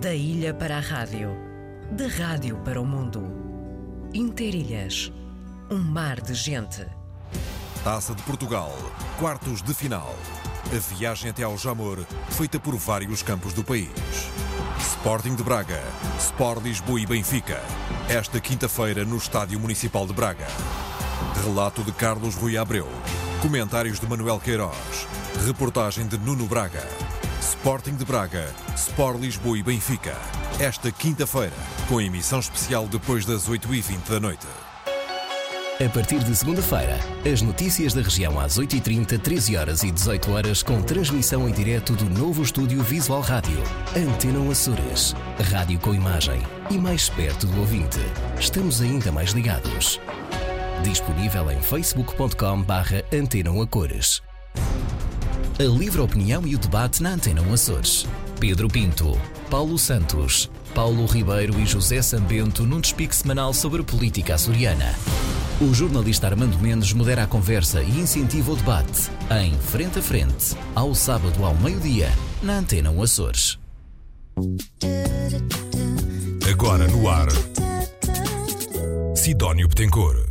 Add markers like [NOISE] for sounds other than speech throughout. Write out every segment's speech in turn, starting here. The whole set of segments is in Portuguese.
Da ilha para a rádio, da rádio para o mundo. Interilhas, um mar de gente. Taça de Portugal, quartos de final. A viagem até ao Jamor, feita por vários campos do país. Sporting de Braga, Sport Lisboa e Benfica. Esta quinta-feira no Estádio Municipal de Braga. Relato de Carlos Rui Abreu. Comentários de Manuel Queiroz. Reportagem de Nuno Braga. Sporting de Braga, Sport Lisboa e Benfica. Esta quinta-feira, com emissão especial depois das 8h20 da noite. A partir de segunda-feira, as notícias da região às 8h30, 13 horas e 18 horas com transmissão em direto do novo estúdio Visual Rádio. Antena Açores. Rádio com imagem e mais perto do ouvinte. Estamos ainda mais ligados. Disponível em facebook.com barra Antena Cores. A livre opinião e o debate na Antena Açores. Pedro Pinto, Paulo Santos, Paulo Ribeiro e José Sambento num despique semanal sobre política açoriana. O jornalista Armando Mendes modera a conversa e incentiva o debate em Frente a Frente, ao sábado ao meio-dia, na Antena Açores. Agora no ar, Sidónio Betancourt.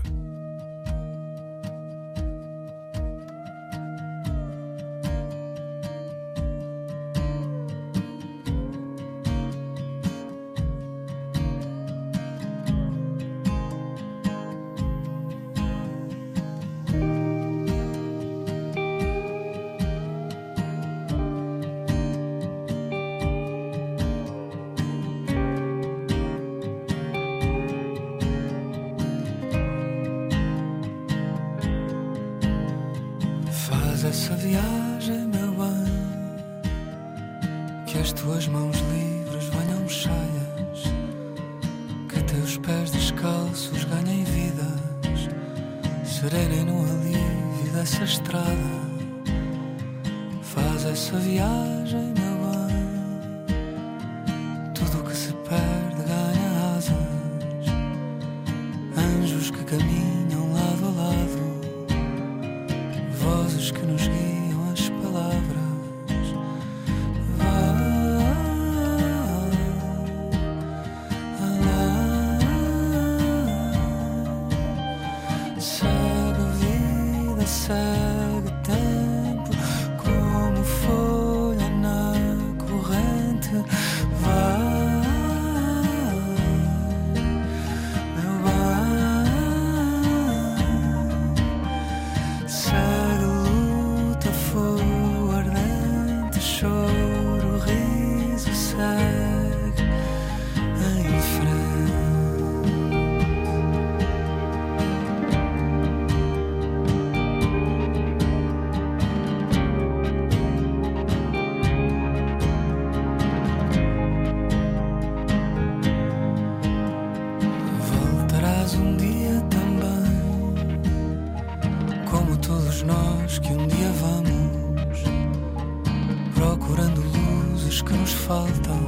Faz essa todos nós que um dia vamos procurando luzes que nos faltam,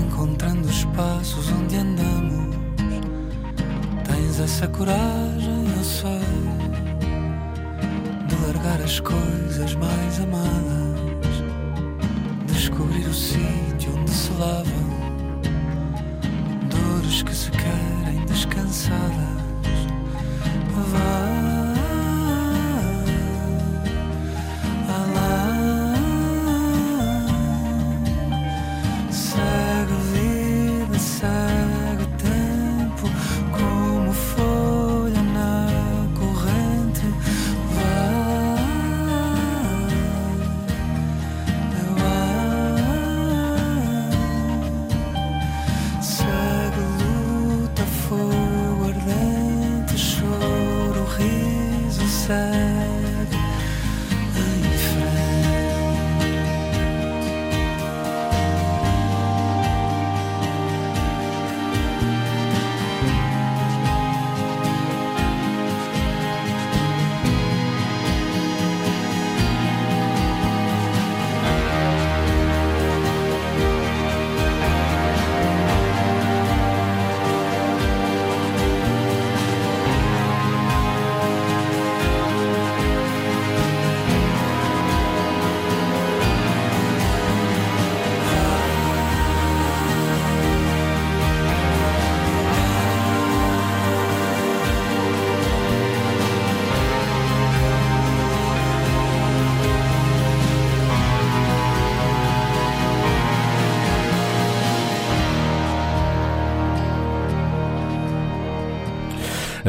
encontrando espaços onde andamos. Tens essa coragem, eu sei, de largar as coisas mais amadas, descobrir o sítio onde se lavam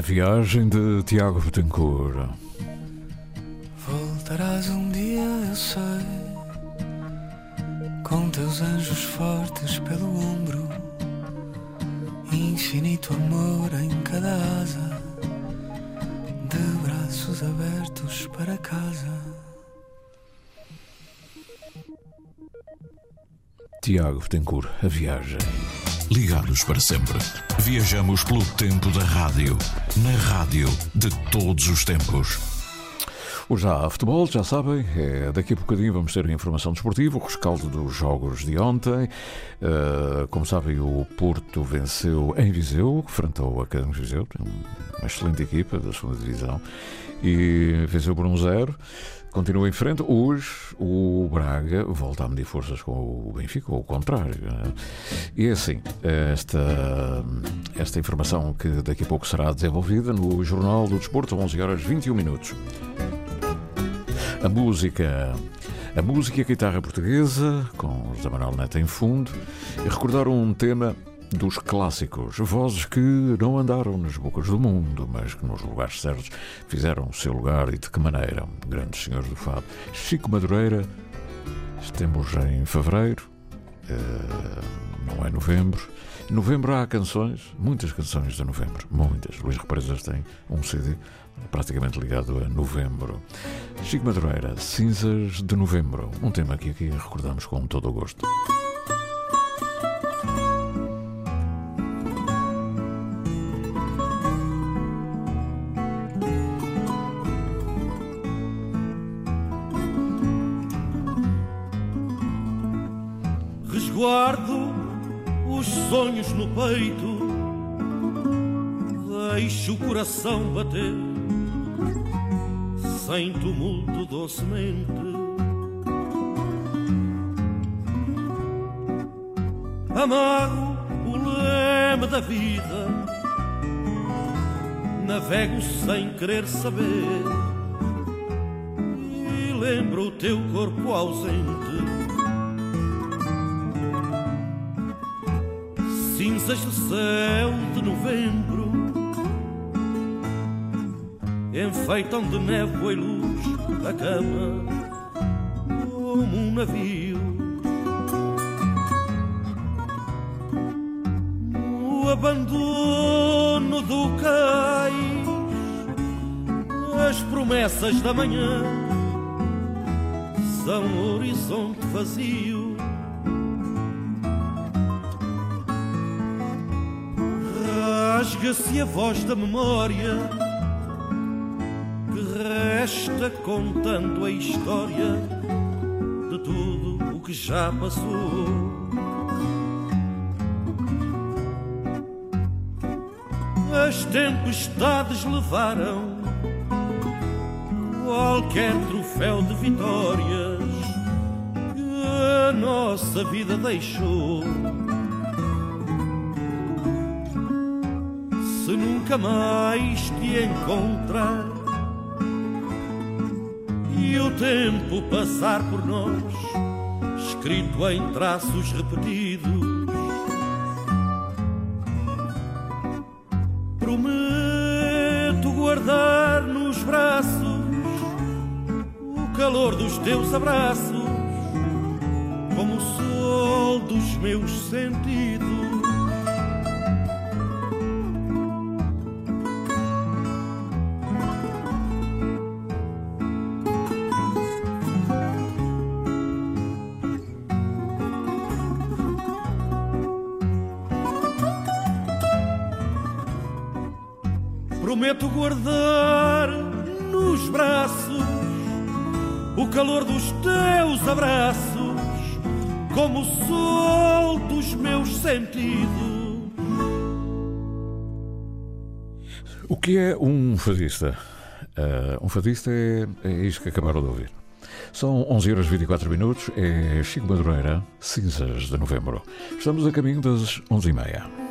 viagem de Tiago Betancourt. Voltarás um dia, eu sei, com teus anjos fortes pelo ombro, infinito amor em cada asa, de braços abertos para casa. Tiago Betancourt, a viagem. Ligados para sempre. Viajamos pelo tempo da rádio. Na rádio de todos os tempos. Hoje há futebol, já sabem, é, daqui a bocadinho vamos ter a informação desportiva, o rescaldo dos jogos de ontem. Uh, como sabem, o Porto venceu em Viseu, frente ao Académico Viseu, uma excelente equipa da segunda divisão, e venceu por um zero. Continua em frente. Hoje o Braga volta a medir forças com o Benfica, ou o contrário. Né? E é assim, esta, esta informação que daqui a pouco será desenvolvida no Jornal do Desporto, 11 horas 21 minutos. A música. A música e a guitarra portuguesa, com os da Manuel Neto em fundo, e recordar um tema dos clássicos, vozes que não andaram nas bocas do mundo, mas que nos lugares certos fizeram o seu lugar e de que maneira. Grandes senhores do Fado. Chico Madureira, estamos em fevereiro, eh, não é novembro. Em novembro há canções, muitas canções de novembro, muitas. Luís Represas tem um CD praticamente ligado a novembro. Chico Madureira, Cinzas de Novembro, um tema que aqui recordamos com todo o gosto. No peito, deixo o coração bater, sem tumulto docemente. Amarro o leme da vida, navego sem querer saber, e lembro o teu corpo ausente do céu de novembro enfeitam de névoa e luz a cama como um navio. O abandono do cais, as promessas da manhã são horizonte vazio. Rasga-se a voz da memória que resta contando a história de tudo o que já passou. As tempestades levaram qualquer troféu de vitórias que a nossa vida deixou. Nunca mais te encontrar e o tempo passar por nós, escrito em traços repetidos. Prometo guardar nos braços o calor dos teus abraços, como o sol dos meus sentidos. Prometo guardar nos braços o calor dos teus abraços, como o sol dos meus sentidos. O que é um fadista? Uh, um fadista é, é isto que acabaram de ouvir. São 11 horas 24 minutos, é Chico Madureira, cinzas de novembro. Estamos a caminho das 11h30.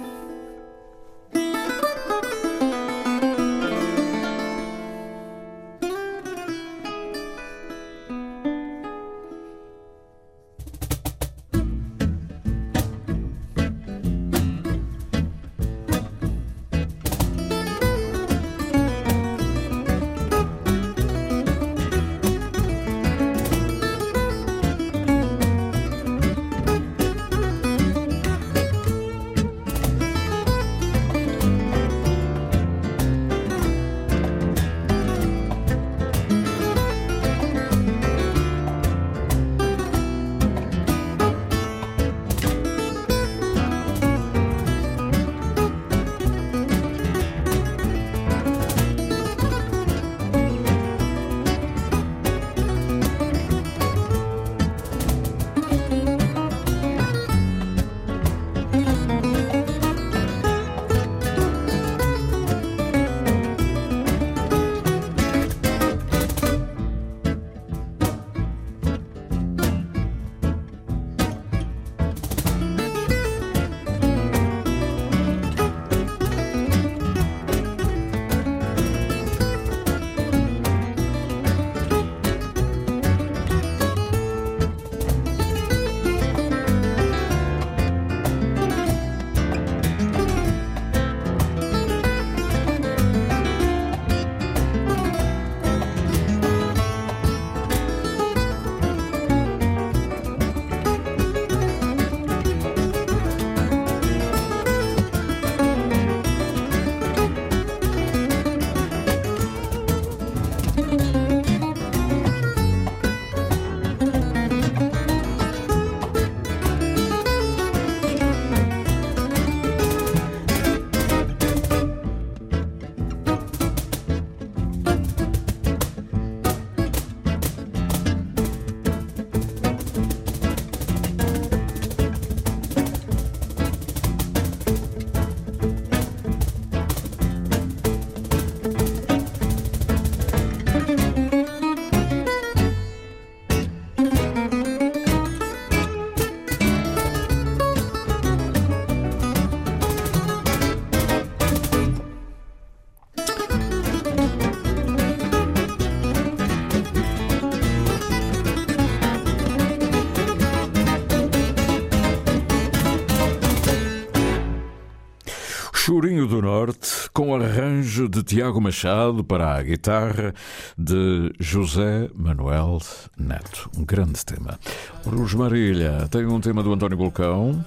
Norte, com arranjo de Tiago Machado para a guitarra de José Manuel Neto. Um grande tema. Rosmarilha tem um tema do António Bolcão,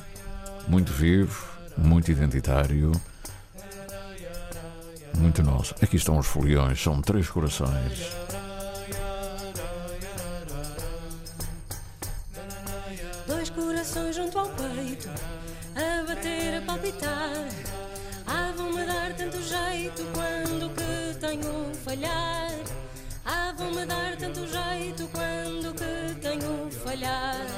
muito vivo, muito identitário, muito nosso. Aqui estão os foliões, são três corações. Tenho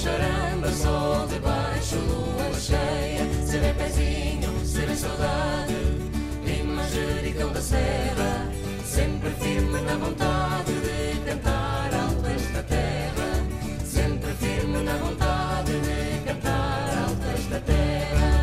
charamba, sol debaixo, lua cheia. Serei pezinho, serei saudade, e manjericão da serra, sempre firme na vontade de cantar alto esta terra. Sempre firme na vontade de cantar alto esta terra.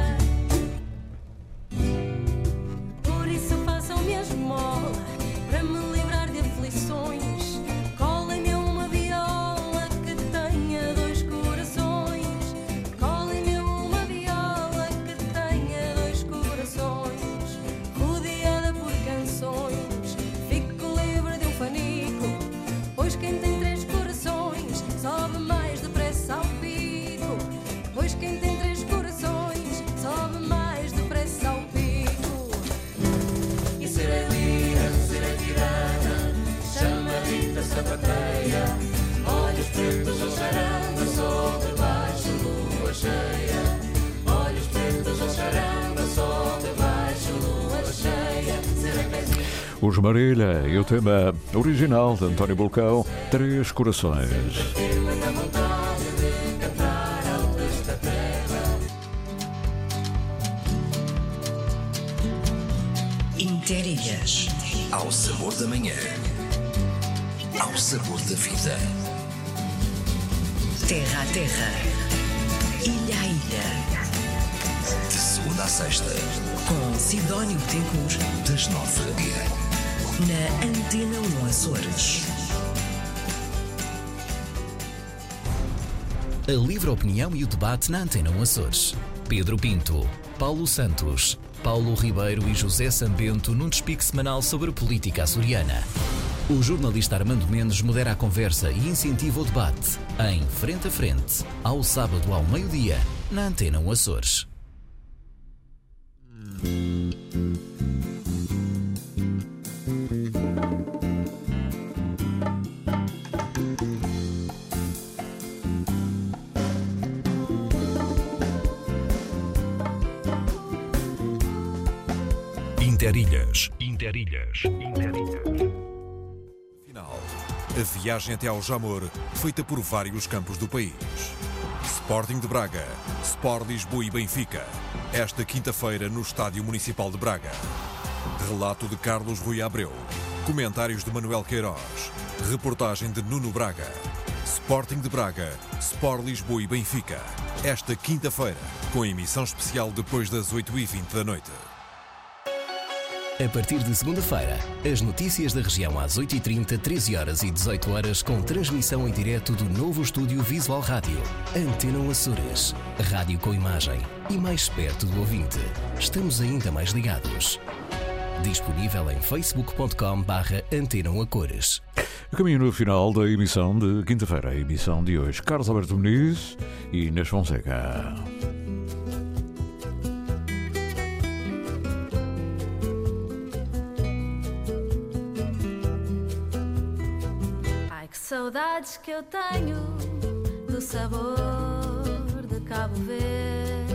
Marília e o tema original de António Bolcão, Três Corações. Interilhas. Ao sabor da manhã. Ao sabor da vida. Terra a terra. Ilha a ilha. De segunda a sexta, Com Sidónio Betancourt. das nove manhã. Na Antena 1 Açores. A livre opinião e o debate na Antena 1 Açores. Pedro Pinto, Paulo Santos, Paulo Ribeiro e José Sambento num despique semanal sobre política açoriana. O jornalista Armando Mendes modera a conversa e incentiva o debate em Frente a Frente, ao sábado ao meio-dia, na Antena 1 Açores. Interilhas. Interilhas. Interilhas. Final. A viagem até ao Jamor, feita por vários campos do país. Sporting de Braga, Sport Lisboa e Benfica. Esta quinta-feira no Estádio Municipal de Braga. Relato de Carlos Rui Abreu. Comentários de Manuel Queiroz. Reportagem de Nuno Braga. Sporting de Braga, Sport Lisboa e Benfica. Esta quinta-feira, com emissão especial depois das 8h20 da noite. A partir de segunda-feira, as notícias da região às 8h30, 13 horas e 18 horas com transmissão em direto do novo estúdio Visual Rádio. Antena 1 Açores. Rádio com imagem e mais perto do ouvinte. Estamos ainda mais ligados. Disponível em facebook.com barra Antena 1 a cores. A caminho no final da emissão de quinta-feira, a emissão de hoje. Carlos Alberto Muniz e Inês Fonseca. Saudades que eu tenho do sabor de Cabo Verde,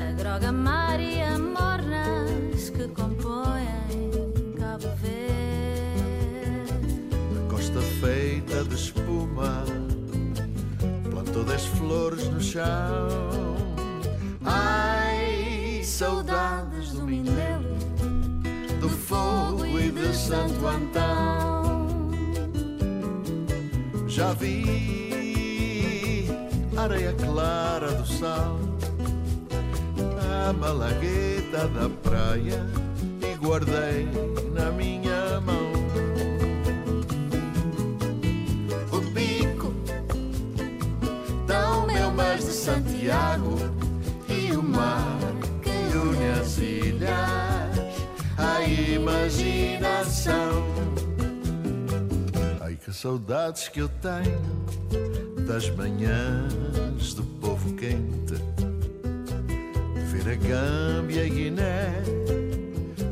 a droga mar e a mornas que compõem Cabo Verde. Costa feita de espuma, plantou das flores no chão. Ai, saudades do Mindelo, do Santo Antão. Já vi areia clara do sal, a malagueta da praia e guardei na minha mão. O bico tão meu mar de Santiago e o mar que une as ilhas, a imaginação. Saudades que eu tenho das manhãs do povo quente, ver a Gâmbia e Guiné,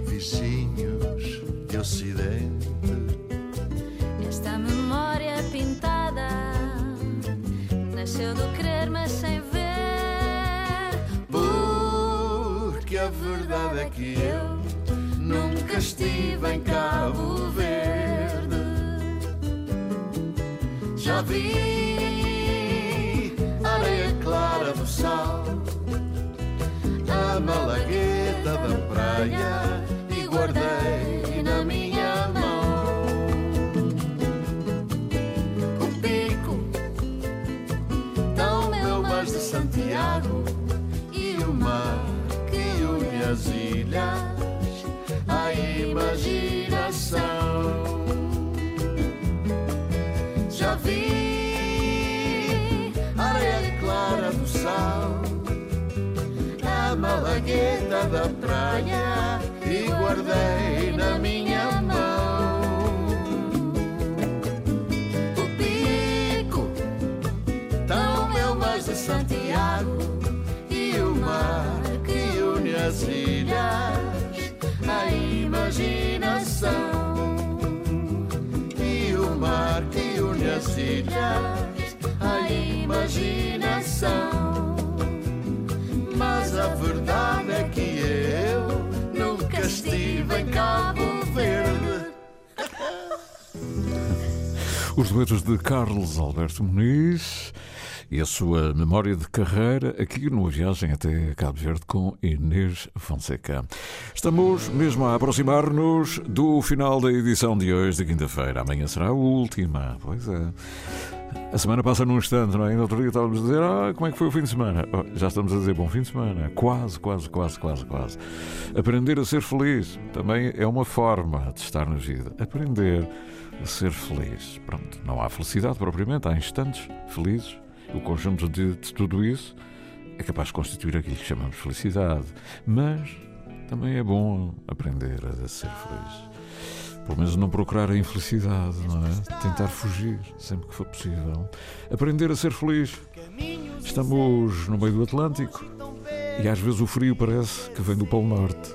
vizinhos de Ocidente. Esta memória pintada nasceu do querer, mas sem ver. Porque a verdade é que eu nunca estive em Cabo Verde. Já vi areia clara do sal, a malagueta da praia e guardei na minha mão. O pico tão meu mar de Santiago e o mar que une as ilhas, a imaginação. A malagueta da praia e guardei na minha mão. O pico tão meu mais de Santiago e o mar que une as ilhas, a imaginação. E o mar que une as ilhas, a imaginação. Verdade é que eu nunca estive em Cabo Verde. [LAUGHS] Os duetos de Carlos Alberto Muniz e a sua memória de carreira aqui numa viagem até Cabo Verde com Inês Fonseca. Estamos mesmo a aproximar-nos do final da edição de hoje, de quinta-feira. Amanhã será a última. Pois é. A semana passa num instante, não é? Ainda outro dia estávamos a dizer, ah, como é que foi o fim de semana? Oh, já estamos a dizer bom fim de semana. Quase, quase, quase, quase, quase. Aprender a ser feliz também é uma forma de estar na vida. Aprender a ser feliz. Pronto, não há felicidade propriamente, há instantes felizes. O conjunto de, de tudo isso é capaz de constituir aquilo que chamamos felicidade. Mas também é bom aprender a ser feliz. Pelo menos não procurar a infelicidade, não é? Tentar fugir sempre que for possível. Aprender a ser feliz. Estamos no meio do Atlântico e às vezes o frio parece que vem do Polo Norte.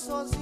Sozinho,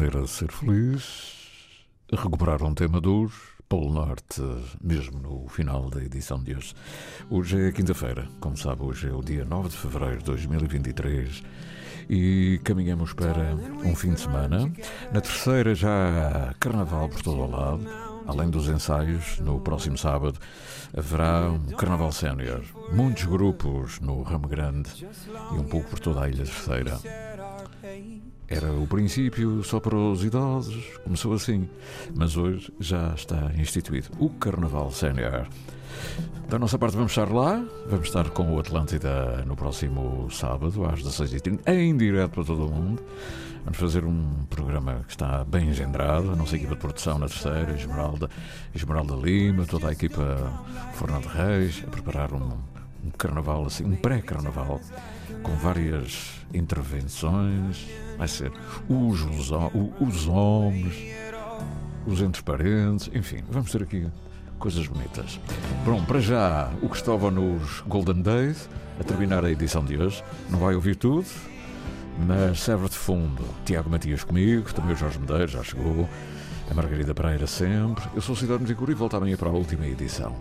aprender a ser feliz, a recuperar um tema dos Polo Norte, mesmo no final da edição de hoje. Hoje é quinta-feira, como sabe, hoje é o dia 9 de fevereiro de 2023 e caminhamos para um fim de semana. Na terceira já carnaval por todo o lado. Além dos ensaios, no próximo sábado haverá um Carnaval Sénior. Muitos grupos no Ramo Grande e um pouco por toda a Ilha Terceira. Era o princípio só para os idosos, começou assim, mas hoje já está instituído o Carnaval Sénior. Da nossa parte, vamos estar lá. Vamos estar com o Atlântida no próximo sábado, às 16h30, em direto para todo o mundo. Vamos fazer um programa que está bem engendrado. A nossa equipa de produção na terceira, Esmeralda, Esmeralda Lima, toda a equipa Fernando Reis, a preparar um, um carnaval, assim, um pré-carnaval, com várias intervenções. Vai ser os, os, os homens, os entre parentes, enfim, vamos ter aqui coisas bonitas. Bom, para já, o que estava nos Golden Days, a terminar a edição de hoje, não vai ouvir tudo, mas serve de fundo. Tiago Matias comigo, também o Jorge Medeiros já chegou, a Margarida Pereira sempre. Eu sou o Cidade Musicura e volto amanhã para a última edição.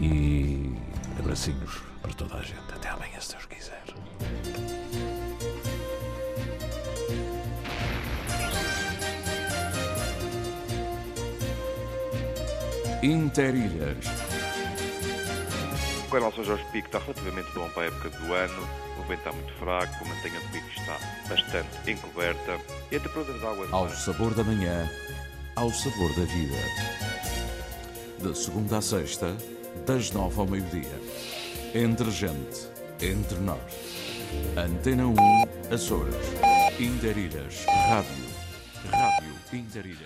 E abracinhos para toda a gente. Até amanhã, se Deus quiser. Interilhas. O canal São Jorge Pico está relativamente bom para a época do ano, o vento está muito fraco, a mantenha do pico está bastante encoberta e a temperatura da água... Ao sabor da manhã, ao sabor da vida. De segunda a sexta, das nove ao meio-dia. Entre gente, entre nós. Antena 1, Açores. Interilhas, Rádio. Rádio Interilhas.